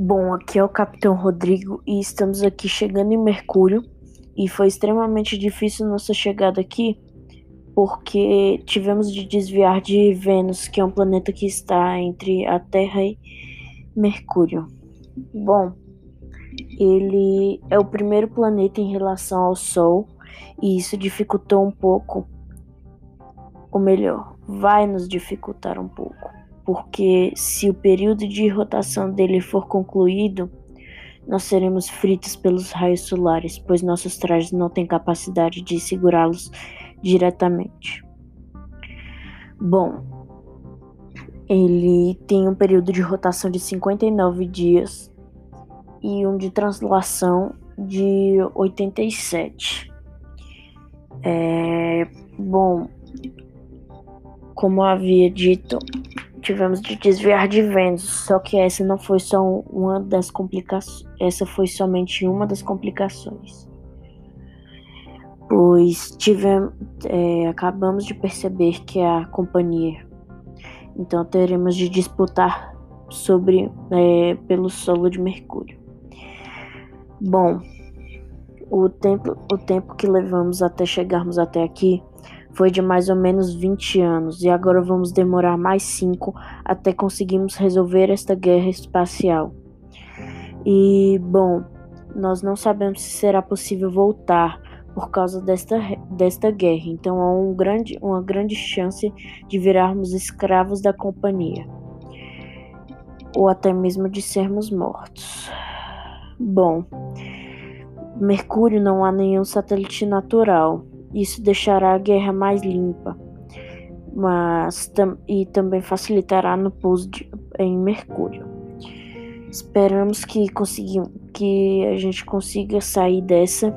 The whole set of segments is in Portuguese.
Bom, aqui é o Capitão Rodrigo e estamos aqui chegando em Mercúrio. E foi extremamente difícil nossa chegada aqui, porque tivemos de desviar de Vênus, que é um planeta que está entre a Terra e Mercúrio. Bom, ele é o primeiro planeta em relação ao Sol, e isso dificultou um pouco, ou melhor, vai nos dificultar um pouco porque se o período de rotação dele for concluído, nós seremos fritos pelos raios solares, pois nossos trajes não têm capacidade de segurá-los diretamente. Bom, ele tem um período de rotação de 59 dias e um de translação de 87. É, bom, como havia dito, tivemos de desviar de Vênus, só que essa não foi só uma das complicações, essa foi somente uma das complicações. Pois tivemos, é, acabamos de perceber que a companhia, então teremos de disputar sobre é, pelo solo de Mercúrio. Bom, o tempo, o tempo que levamos até chegarmos até aqui foi de mais ou menos 20 anos, e agora vamos demorar mais 5 até conseguirmos resolver esta guerra espacial. E, bom, nós não sabemos se será possível voltar por causa desta, desta guerra, então há um grande, uma grande chance de virarmos escravos da companhia, ou até mesmo de sermos mortos. Bom, Mercúrio não há nenhum satélite natural. Isso deixará a guerra mais limpa, mas tam e também facilitará no pouso de, em Mercúrio. Esperamos que, que a gente consiga sair dessa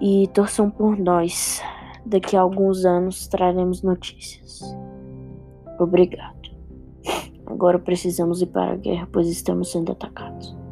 e torçam por nós. Daqui a alguns anos traremos notícias. Obrigado. Agora precisamos ir para a guerra, pois estamos sendo atacados.